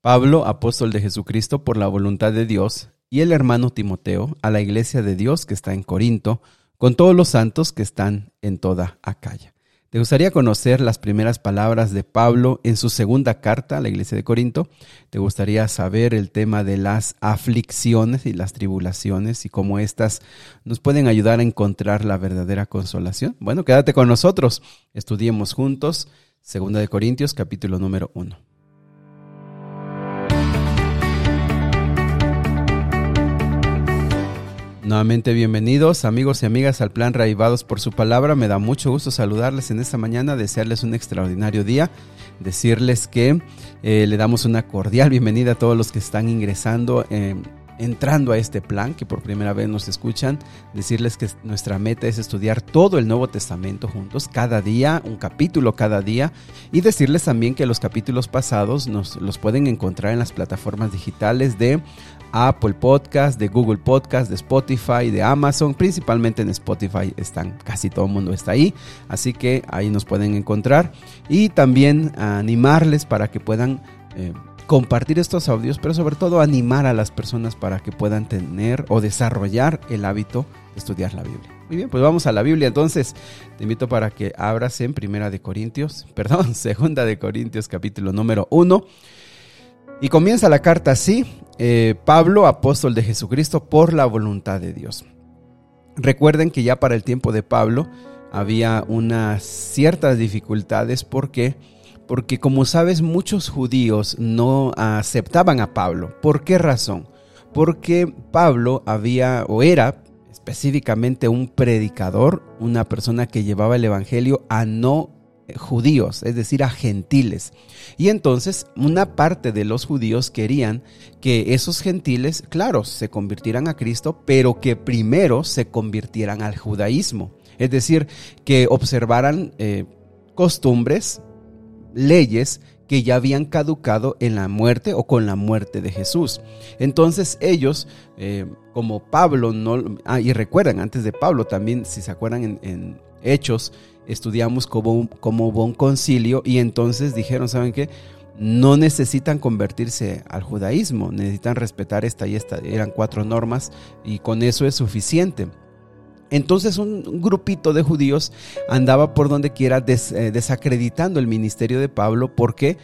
Pablo, apóstol de Jesucristo por la voluntad de Dios, y el hermano Timoteo a la iglesia de Dios que está en Corinto, con todos los santos que están en toda Acaya. ¿Te gustaría conocer las primeras palabras de Pablo en su segunda carta a la iglesia de Corinto? ¿Te gustaría saber el tema de las aflicciones y las tribulaciones y cómo éstas nos pueden ayudar a encontrar la verdadera consolación? Bueno, quédate con nosotros. Estudiemos juntos segunda de Corintios capítulo número 1. Nuevamente bienvenidos amigos y amigas al plan Raivados por su palabra. Me da mucho gusto saludarles en esta mañana, desearles un extraordinario día, decirles que eh, le damos una cordial bienvenida a todos los que están ingresando. Eh, entrando a este plan, que por primera vez nos escuchan, decirles que nuestra meta es estudiar todo el Nuevo Testamento juntos, cada día, un capítulo cada día, y decirles también que los capítulos pasados nos los pueden encontrar en las plataformas digitales de Apple Podcast, de Google Podcast, de Spotify, de Amazon, principalmente en Spotify están, casi todo el mundo está ahí, así que ahí nos pueden encontrar. Y también animarles para que puedan eh, compartir estos audios, pero sobre todo animar a las personas para que puedan tener o desarrollar el hábito de estudiar la Biblia. Muy bien, pues vamos a la Biblia. Entonces, te invito para que abras en Primera de Corintios, perdón, Segunda de Corintios, capítulo número 1. Y comienza la carta así, eh, Pablo, apóstol de Jesucristo, por la voluntad de Dios. Recuerden que ya para el tiempo de Pablo había unas ciertas dificultades porque porque como sabes muchos judíos no aceptaban a Pablo. ¿Por qué razón? Porque Pablo había o era específicamente un predicador, una persona que llevaba el evangelio a no judíos, es decir, a gentiles. Y entonces una parte de los judíos querían que esos gentiles, claro, se convirtieran a Cristo, pero que primero se convirtieran al judaísmo. Es decir, que observaran eh, costumbres, leyes que ya habían caducado en la muerte o con la muerte de Jesús. Entonces ellos, eh, como Pablo, no, ah, y recuerdan, antes de Pablo también, si se acuerdan en, Hechos, estudiamos como, como un concilio y entonces dijeron, ¿saben qué? No necesitan convertirse al judaísmo, necesitan respetar esta y esta. Eran cuatro normas y con eso es suficiente. Entonces un grupito de judíos andaba por donde quiera eh, desacreditando el ministerio de Pablo. porque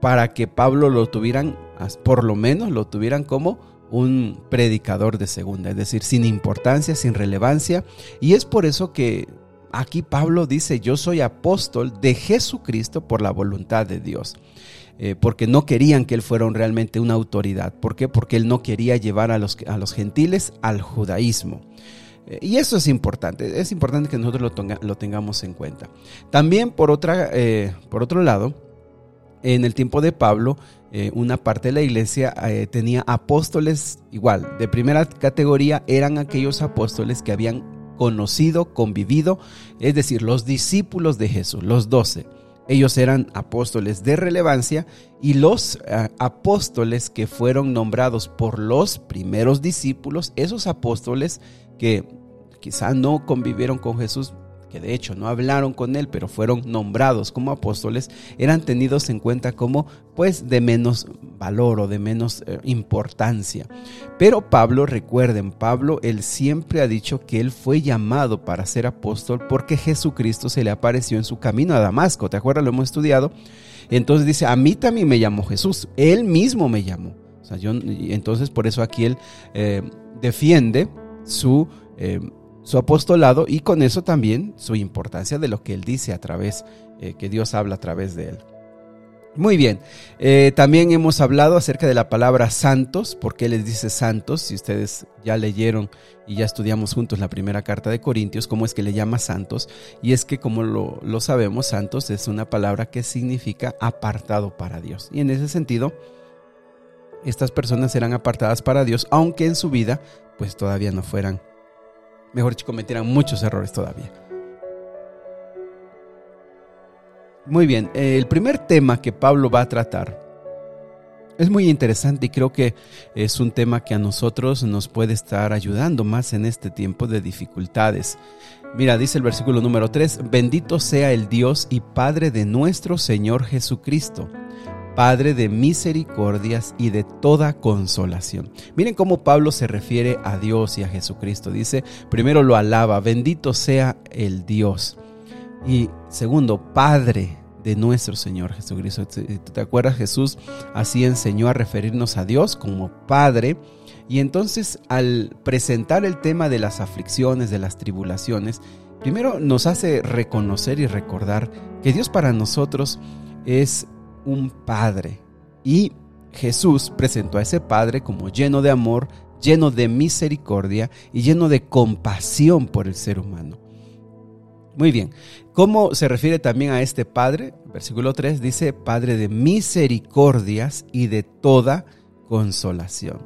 Para que Pablo lo tuvieran, por lo menos lo tuvieran como un predicador de segunda, es decir, sin importancia, sin relevancia. Y es por eso que aquí Pablo dice, yo soy apóstol de Jesucristo por la voluntad de Dios. Eh, porque no querían que él fuera realmente una autoridad. ¿Por qué? Porque él no quería llevar a los, a los gentiles al judaísmo. Eh, y eso es importante, es importante que nosotros lo, tengamos en cuenta. También por, otra, eh, por otro lado, en el tiempo de Pablo, una parte de la iglesia tenía apóstoles igual, de primera categoría eran aquellos apóstoles que habían conocido, convivido, es decir, los discípulos de Jesús, los doce. Ellos eran apóstoles de relevancia y los eh, apóstoles que fueron nombrados por los primeros discípulos, esos apóstoles que quizá no convivieron con Jesús que de hecho no hablaron con él, pero fueron nombrados como apóstoles, eran tenidos en cuenta como pues de menos valor o de menos eh, importancia. Pero Pablo, recuerden, Pablo, él siempre ha dicho que él fue llamado para ser apóstol porque Jesucristo se le apareció en su camino a Damasco, ¿te acuerdas? Lo hemos estudiado. Entonces dice, a mí también me llamó Jesús, él mismo me llamó. O sea, yo, entonces por eso aquí él eh, defiende su... Eh, su apostolado y con eso también su importancia de lo que él dice a través, eh, que Dios habla a través de él. Muy bien, eh, también hemos hablado acerca de la palabra santos, ¿por qué les dice santos? Si ustedes ya leyeron y ya estudiamos juntos la primera carta de Corintios, ¿cómo es que le llama santos? Y es que como lo, lo sabemos, santos es una palabra que significa apartado para Dios. Y en ese sentido, estas personas serán apartadas para Dios, aunque en su vida pues todavía no fueran mejor dicho, cometieran muchos errores todavía. Muy bien, el primer tema que Pablo va a tratar es muy interesante y creo que es un tema que a nosotros nos puede estar ayudando más en este tiempo de dificultades. Mira, dice el versículo número 3, bendito sea el Dios y Padre de nuestro Señor Jesucristo Padre de misericordias y de toda consolación. Miren cómo Pablo se refiere a Dios y a Jesucristo. Dice, primero lo alaba, bendito sea el Dios. Y segundo, Padre de nuestro Señor Jesucristo. ¿Te acuerdas? Jesús así enseñó a referirnos a Dios como Padre. Y entonces al presentar el tema de las aflicciones, de las tribulaciones, primero nos hace reconocer y recordar que Dios para nosotros es un Padre. Y Jesús presentó a ese Padre como lleno de amor, lleno de misericordia y lleno de compasión por el ser humano. Muy bien, ¿cómo se refiere también a este Padre? Versículo 3 dice, Padre de misericordias y de toda consolación.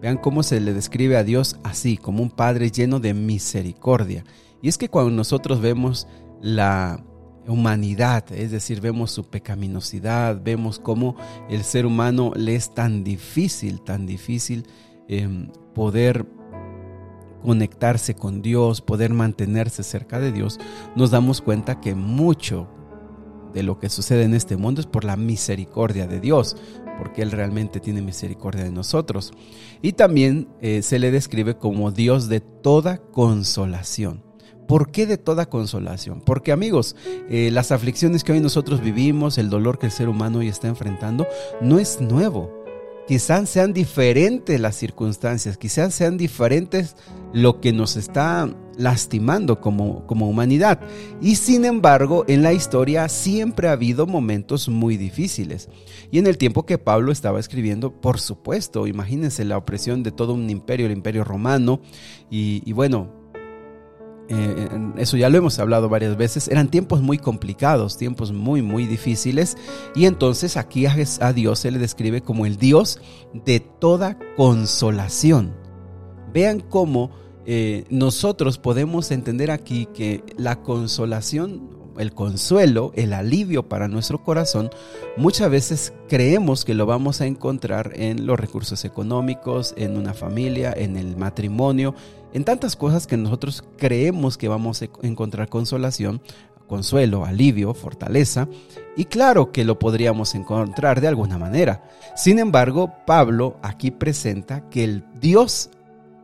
Vean cómo se le describe a Dios así, como un Padre lleno de misericordia. Y es que cuando nosotros vemos la humanidad, es decir, vemos su pecaminosidad, vemos cómo el ser humano le es tan difícil, tan difícil em, poder conectarse con Dios, poder mantenerse cerca de Dios, nos damos cuenta que mucho de lo que sucede en este mundo es por la misericordia de Dios, porque Él realmente tiene misericordia de nosotros. Y también eh, se le describe como Dios de toda consolación. ¿Por qué de toda consolación? Porque amigos, eh, las aflicciones que hoy nosotros vivimos, el dolor que el ser humano hoy está enfrentando, no es nuevo. Quizás sean diferentes las circunstancias, quizás sean diferentes lo que nos está lastimando como, como humanidad. Y sin embargo, en la historia siempre ha habido momentos muy difíciles. Y en el tiempo que Pablo estaba escribiendo, por supuesto, imagínense la opresión de todo un imperio, el imperio romano. Y, y bueno, eh, eso ya lo hemos hablado varias veces, eran tiempos muy complicados, tiempos muy, muy difíciles. Y entonces aquí a, Dios se le describe como el Dios de toda consolación. Vean cómo eh, nosotros podemos entender aquí que la consolación el consuelo, el alivio para nuestro corazón, muchas veces creemos que lo vamos a encontrar en los recursos económicos, en una familia, en el matrimonio, en tantas cosas que nosotros creemos que vamos a encontrar consolación, consuelo, alivio, fortaleza, y claro que lo podríamos encontrar de alguna manera. Sin embargo, Pablo aquí presenta que el Dios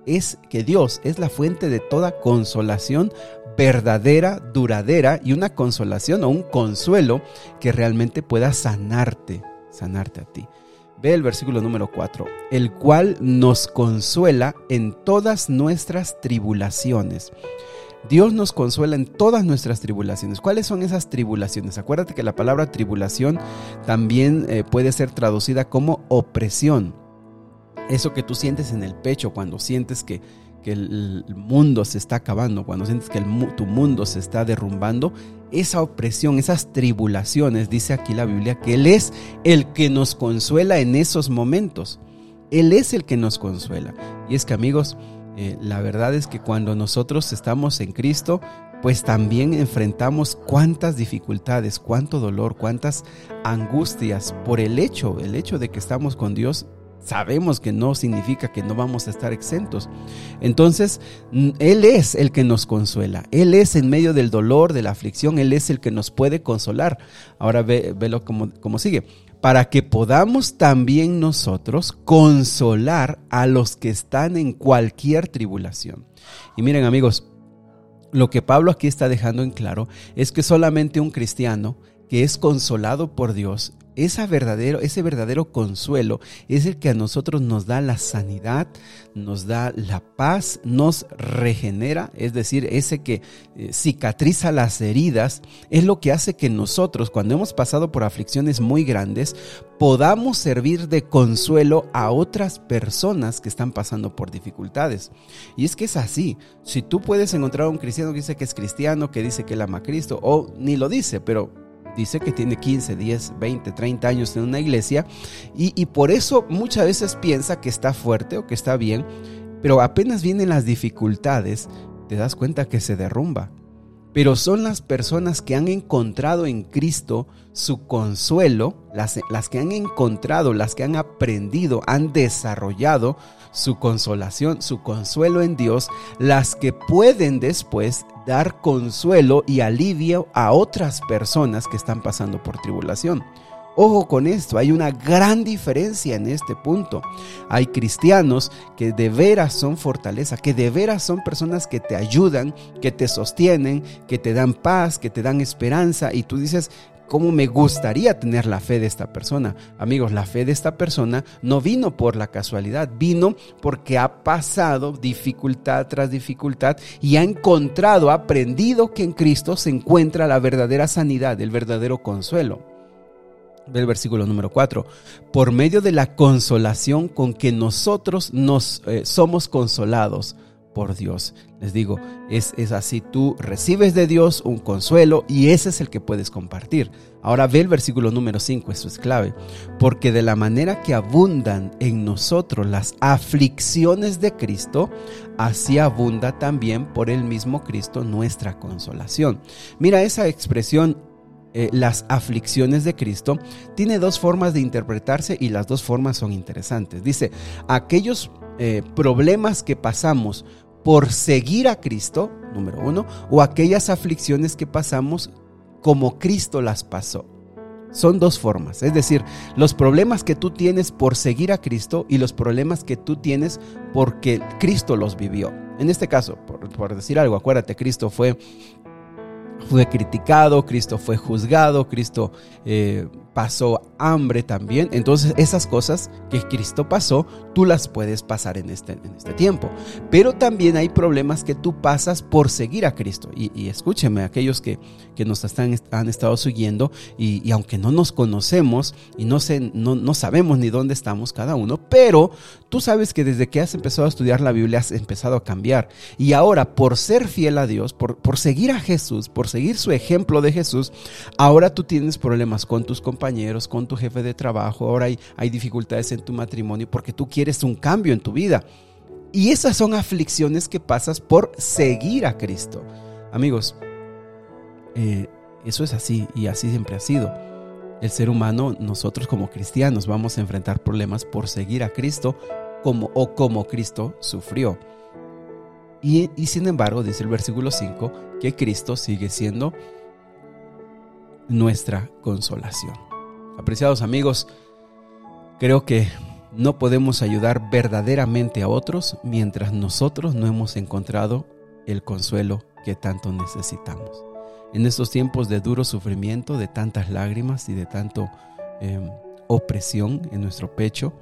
es que Dios es la fuente de toda consolación verdadera, duradera y una consolación o un consuelo que realmente pueda sanarte, sanarte a ti. Ve el versículo número 4, el cual nos consuela en todas nuestras tribulaciones. Dios nos consuela en todas nuestras tribulaciones. ¿Cuáles son esas tribulaciones? Acuérdate que la palabra tribulación también eh, puede ser traducida como opresión. Eso que tú sientes en el pecho cuando sientes que que el mundo se está acabando, cuando sientes que tu mundo se está derrumbando, esa opresión, esas tribulaciones, dice aquí la Biblia, que Él es el que nos consuela en esos momentos. Él es el que nos consuela. Y es que amigos, eh, la verdad es que cuando nosotros estamos en Cristo, pues también enfrentamos cuántas dificultades, cuánto dolor, cuántas angustias por el hecho, el hecho de que estamos con Dios sabemos que no significa que no vamos a estar exentos. Entonces, Él es el que nos consuela. Él es en medio del dolor, de la aflicción, Él es el que nos puede consolar. Ahora ve, velo como, como sigue. Para que podamos también nosotros consolar a los que están en cualquier tribulación. Y miren amigos, lo que Pablo aquí está dejando en claro es que solamente un cristiano que es consolado por Dios ese verdadero, ese verdadero consuelo es el que a nosotros nos da la sanidad, nos da la paz, nos regenera, es decir, ese que eh, cicatriza las heridas, es lo que hace que nosotros, cuando hemos pasado por aflicciones muy grandes, podamos servir de consuelo a otras personas que están pasando por dificultades. Y es que es así, si tú puedes encontrar a un cristiano que dice que es cristiano, que dice que él ama a Cristo, o ni lo dice, pero dice que tiene 15, 10, 20, 30 años en una iglesia y, por eso muchas veces piensa que está fuerte o que está bien, pero apenas vienen las dificultades, te das cuenta que se derrumba. Pero son las personas que han encontrado en Cristo su consuelo, las, que han encontrado, las que han aprendido, han desarrollado su consolación, su consuelo en Dios, las que pueden después dar consuelo y alivio a otras personas que están pasando por tribulación. Ojo con esto, hay una gran diferencia en este punto. Hay cristianos que de veras son fortaleza, que de veras son personas que te ayudan, que te sostienen, que te dan paz, que te dan esperanza y tú dices, ¿Cómo me gustaría tener la fe de esta persona? Amigos, la fe de esta persona no vino por la casualidad, vino porque ha pasado dificultad tras dificultad y ha encontrado, ha aprendido que en Cristo se encuentra la verdadera sanidad, el verdadero consuelo. El versículo número 4. Por medio de la consolación con que nosotros nos eh, somos consolados por Dios. Les digo, es, es así, tú recibes de Dios un consuelo y ese es el que puedes compartir. Ahora ve el versículo número 5, esto es clave, porque de la manera que abundan en nosotros las aflicciones de Cristo, así abunda también por el mismo Cristo nuestra consolación. Mira esa expresión eh, las aflicciones de Cristo, tiene dos formas de interpretarse y las dos formas son interesantes. Dice, aquellos eh, problemas que pasamos por seguir a Cristo, número uno, o aquellas aflicciones que pasamos como Cristo las pasó. Son dos formas, es decir, los problemas que tú tienes por seguir a Cristo y los problemas que tú tienes porque Cristo los vivió. En este caso, por, decir algo, acuérdate, Cristo fue, fue criticado, Cristo fue juzgado, Cristo eh, pasó hambre también. Entonces esas cosas que Cristo pasó, tú las puedes pasar en este, en este tiempo. Pero también hay problemas que tú pasas por seguir a Cristo. Y, escúcheme, aquellos que, que nos están, han estado siguiendo y, aunque no nos conocemos y no, no, no sabemos ni dónde estamos cada uno, pero tú sabes que desde que has empezado a estudiar la Biblia has empezado a cambiar. Y ahora por ser fiel a Dios, por, por seguir a Jesús, por seguir su ejemplo de Jesús, ahora tú tienes problemas con tus compañeros con tu jefe de trabajo, ahora hay, hay dificultades en tu matrimonio porque tú quieres un cambio en tu vida. Y esas son aflicciones que pasas por seguir a Cristo. Amigos, eh, eso es así y así siempre ha sido. El ser humano, nosotros como cristianos, vamos a enfrentar problemas por seguir a Cristo como, o como Cristo sufrió. Y, y sin embargo, dice el versículo 5, que Cristo sigue siendo nuestra consolación. Apreciados amigos, creo que no podemos ayudar verdaderamente a otros mientras nosotros no hemos encontrado el consuelo que tanto necesitamos. En estos tiempos de duro sufrimiento, de tantas lágrimas y de tanto em, opresión en nuestro pecho,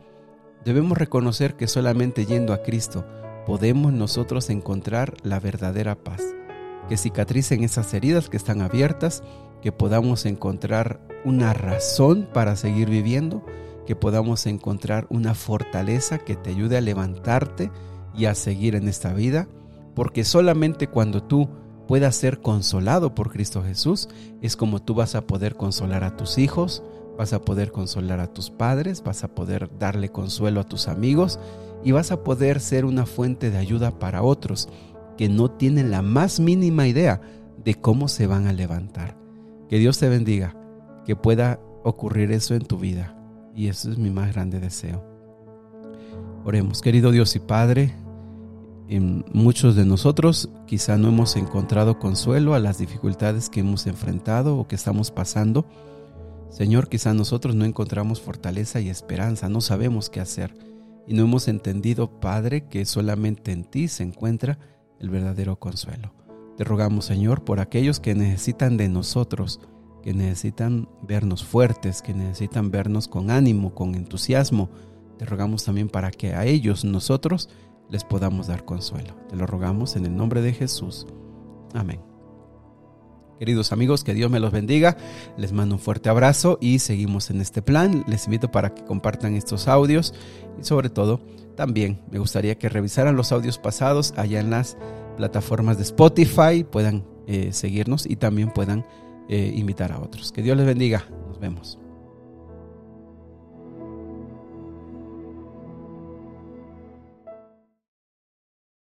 debemos reconocer que solamente yendo a Cristo podemos nosotros encontrar la verdadera paz, que cicatricen esas heridas que están abiertas que podamos encontrar una razón para seguir viviendo, que podamos encontrar una fortaleza que te ayude a levantarte y a seguir en esta vida, porque solamente cuando tú puedas ser consolado por Cristo Jesús, es como tú vas a poder consolar a tus hijos, vas a poder consolar a tus padres, vas a poder darle consuelo a tus amigos y vas a poder ser una fuente de ayuda para otros que no tienen la más mínima idea de cómo se van a levantar. Que Dios te bendiga, que pueda ocurrir eso en tu vida. Y eso es mi más grande deseo. Oremos, querido Dios y Padre, en muchos de nosotros quizá no hemos encontrado consuelo a las dificultades que hemos enfrentado o que estamos pasando. Señor, quizá nosotros no encontramos fortaleza y esperanza, no sabemos qué hacer y no hemos entendido, Padre, que solamente en ti se encuentra el verdadero consuelo. Te rogamos, Señor, por aquellos que necesitan de nosotros, que necesitan vernos fuertes, que necesitan vernos con ánimo, con entusiasmo. Te rogamos también para que a ellos, nosotros, les podamos dar consuelo. Te lo rogamos en el nombre de Jesús. Amén. Queridos amigos, que Dios me los bendiga. Les mando un fuerte abrazo y seguimos en este plan. Les invito para que compartan estos audios y sobre todo también me gustaría que revisaran los audios pasados allá en las plataformas de Spotify, puedan eh, seguirnos y también puedan eh, invitar a otros. Que Dios les bendiga. Nos vemos.